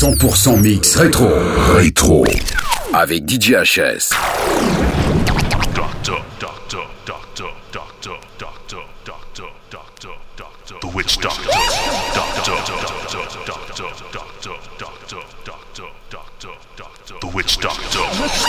100% mix rétro. Rétro. Avec DJ HS. Doctor, doctor, doctor, doctor, doctor, doctor, doctor, doctor. The witch doctor. Doctor, doctor, doctor, doctor, doctor, doctor, doctor, doctor. The witch doctor.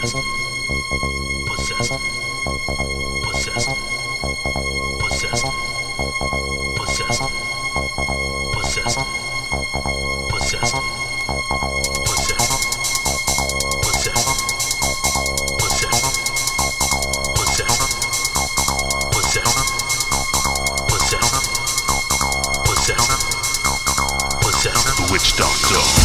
possessed, possessed, possessed, possessed, possessed, possessed, possessed, possessed. The Witch Doctor.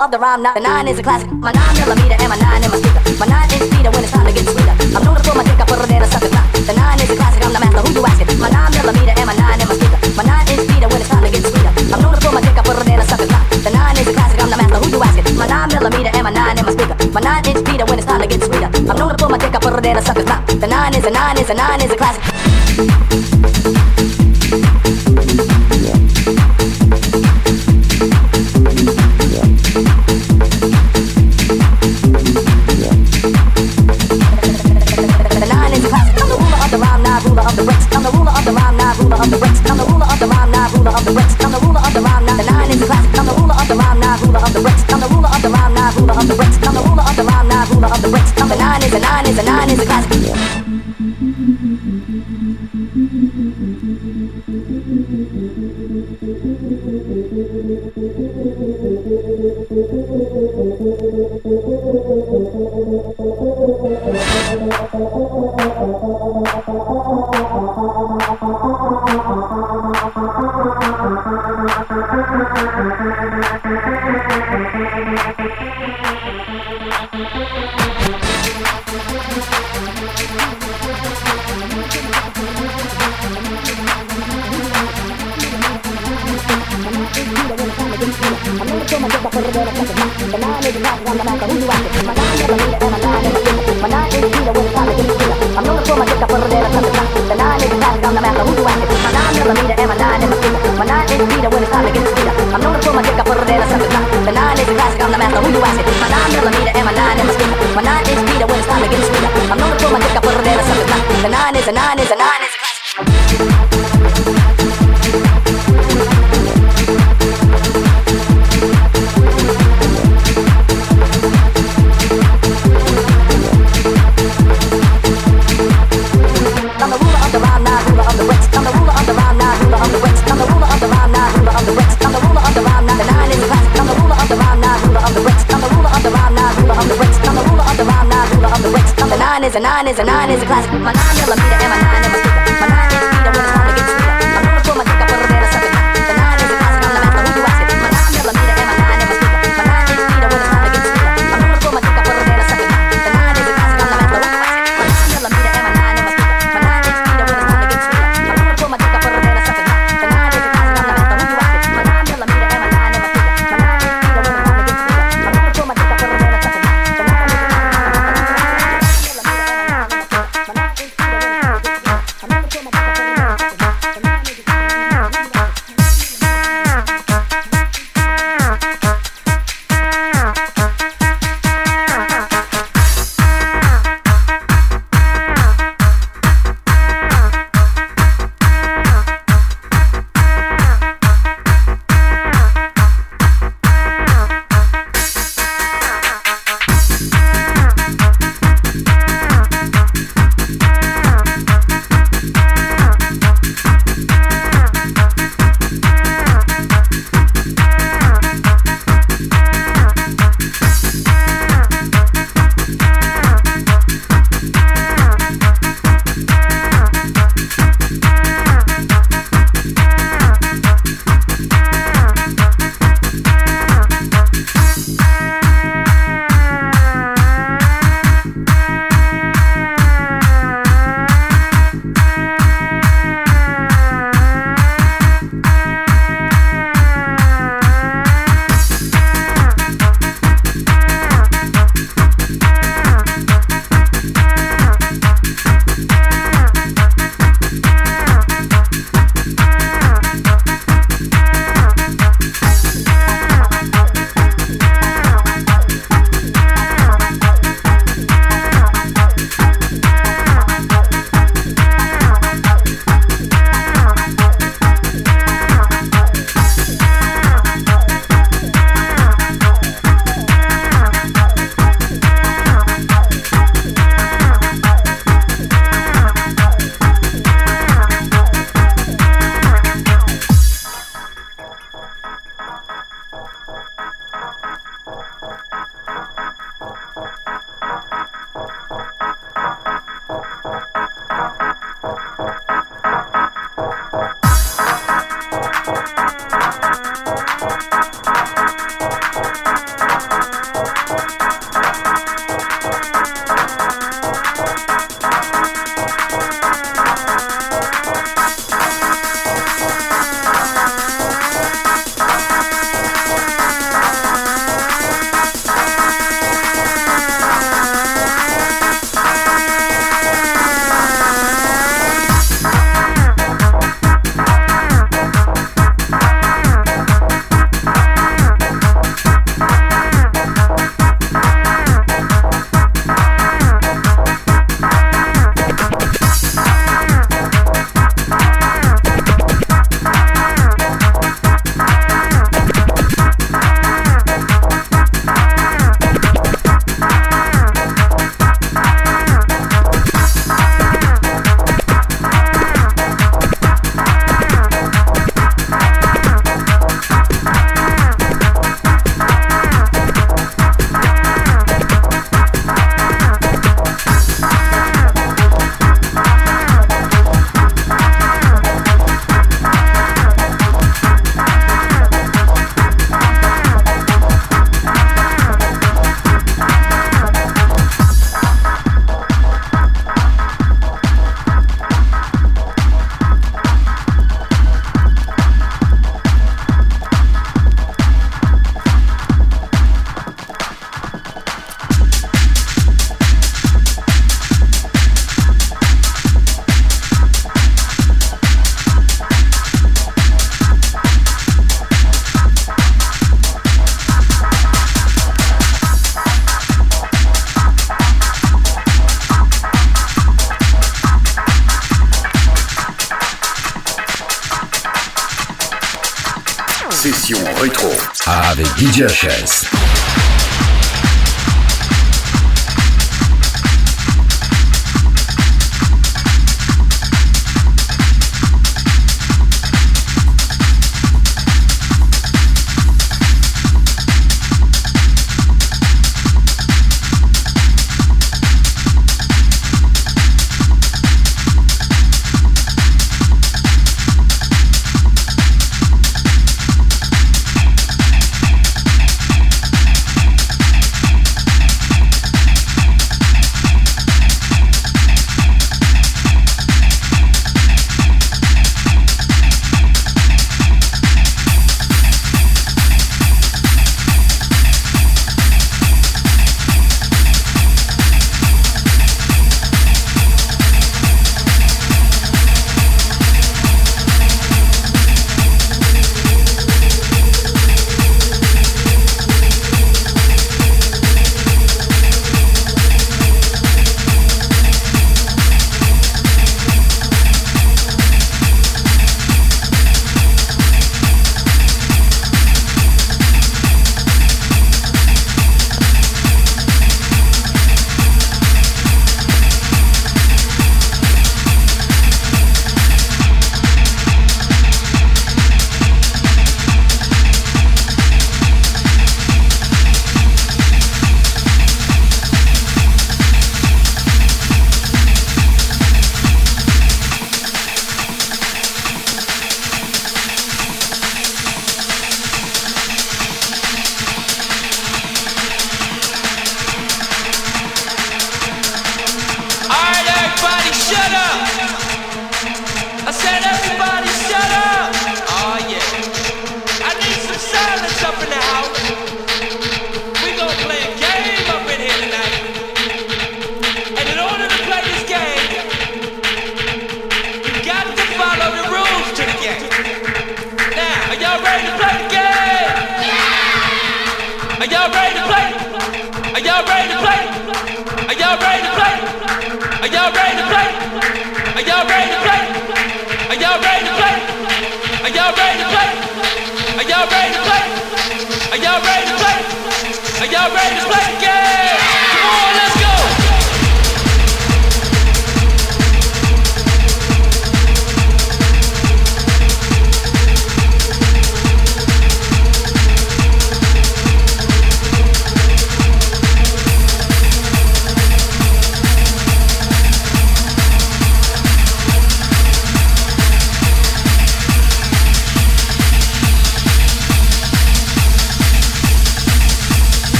of the rhyme. Now nine is a classic. My nine millimeter and my nine in my speaker. My nine is feeder when it's time to get sweeter. I'm known to pull my dick, I put it in a sucker clock. The nine is a classic. I'm the master. Who you asking? My nine millimeter and my nine in my speaker. My nine is feeder when it's time to get sweeter. I'm known to pull my dick, I put it in a sucker clock. The nine is a classic. I'm the master. Who you asking? My nine millimeter and my nine in my speaker. My nine is feeder when it's time to get sweeter. I'm known to pull my dick, I put it in a sucker clock. The nine is a nine is a nine is a classic. is a nine is a classic. is a nine is a nine is a classic. nine is a nine is a nine is a classic. My nine millimeter and my nine. DJ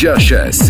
HS.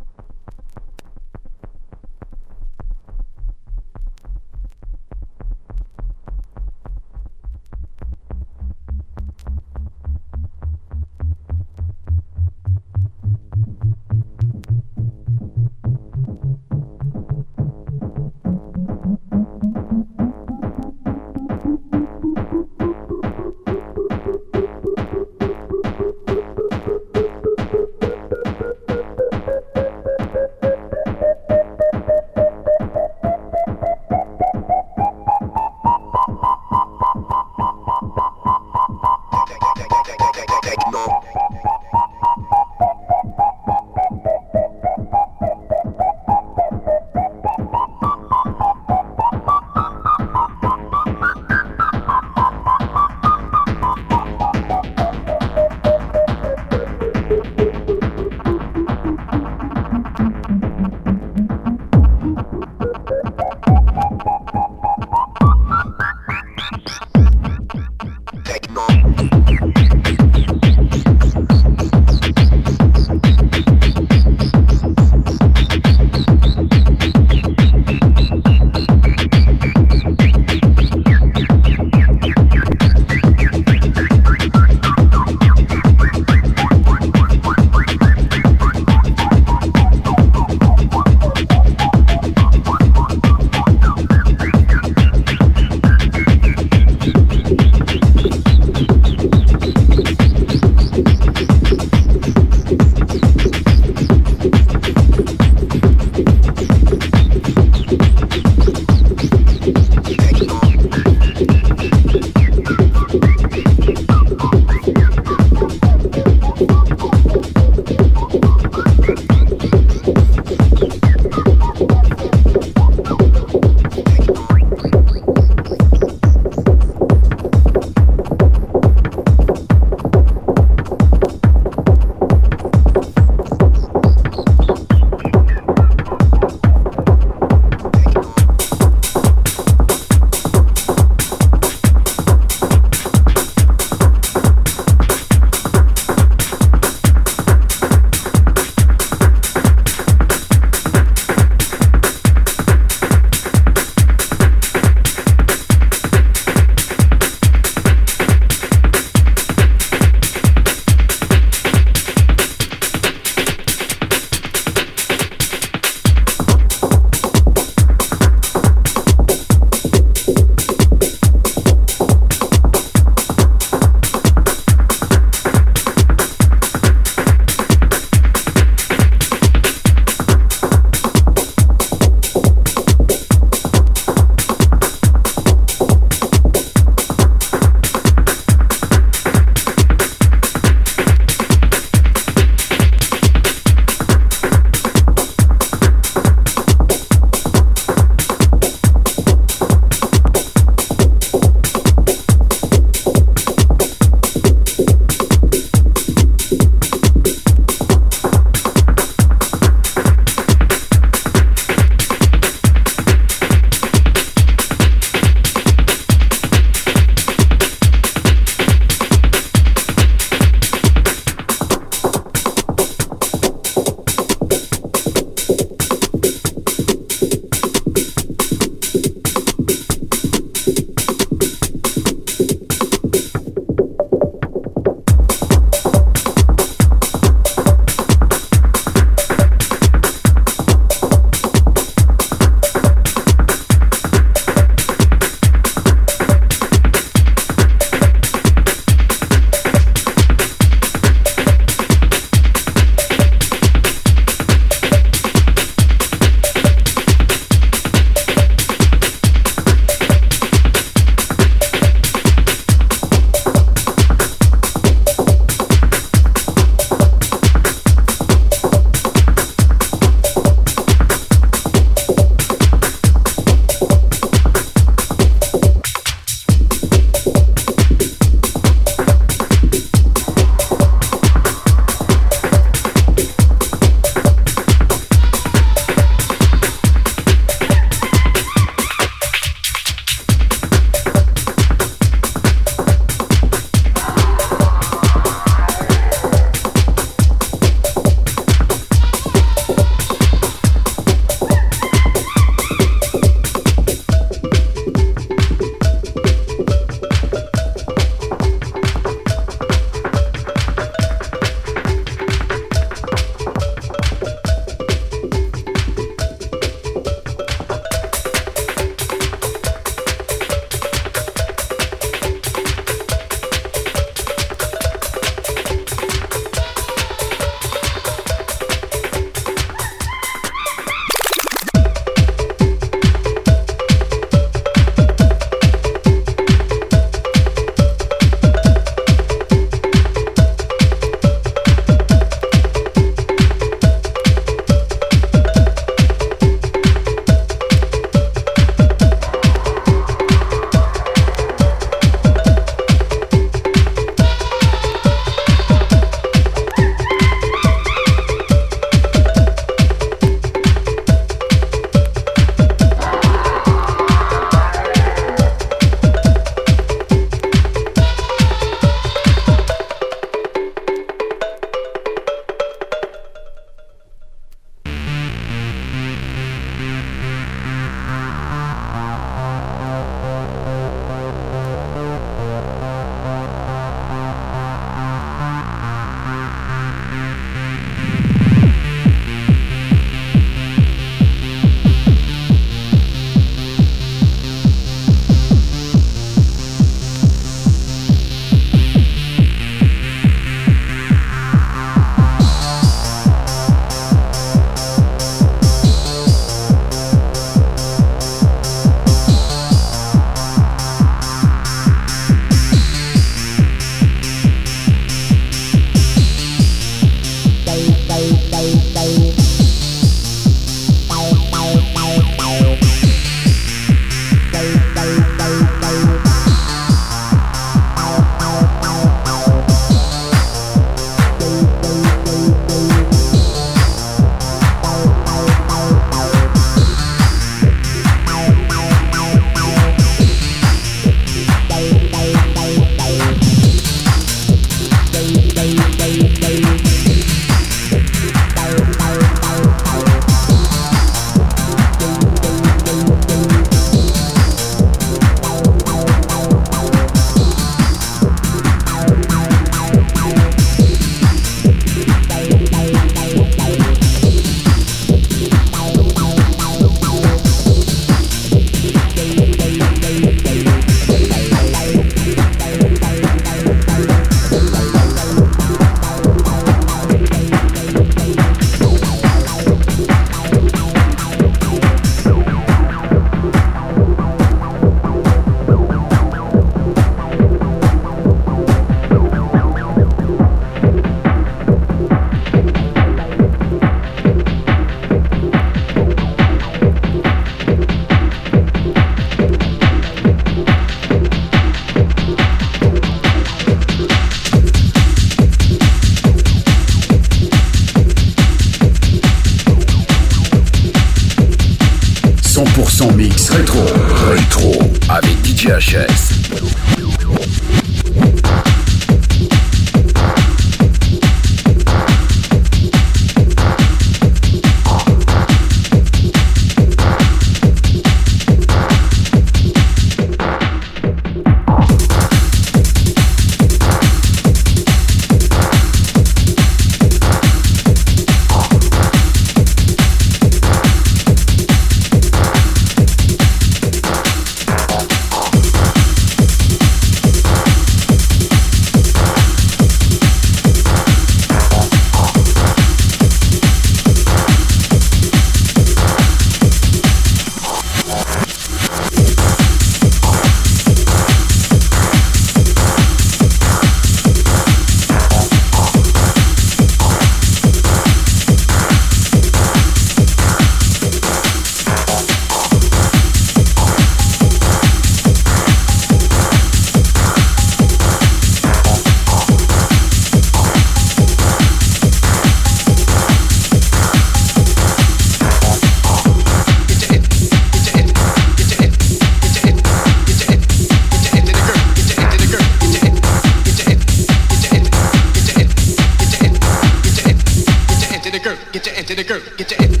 to the girl. Get your ass.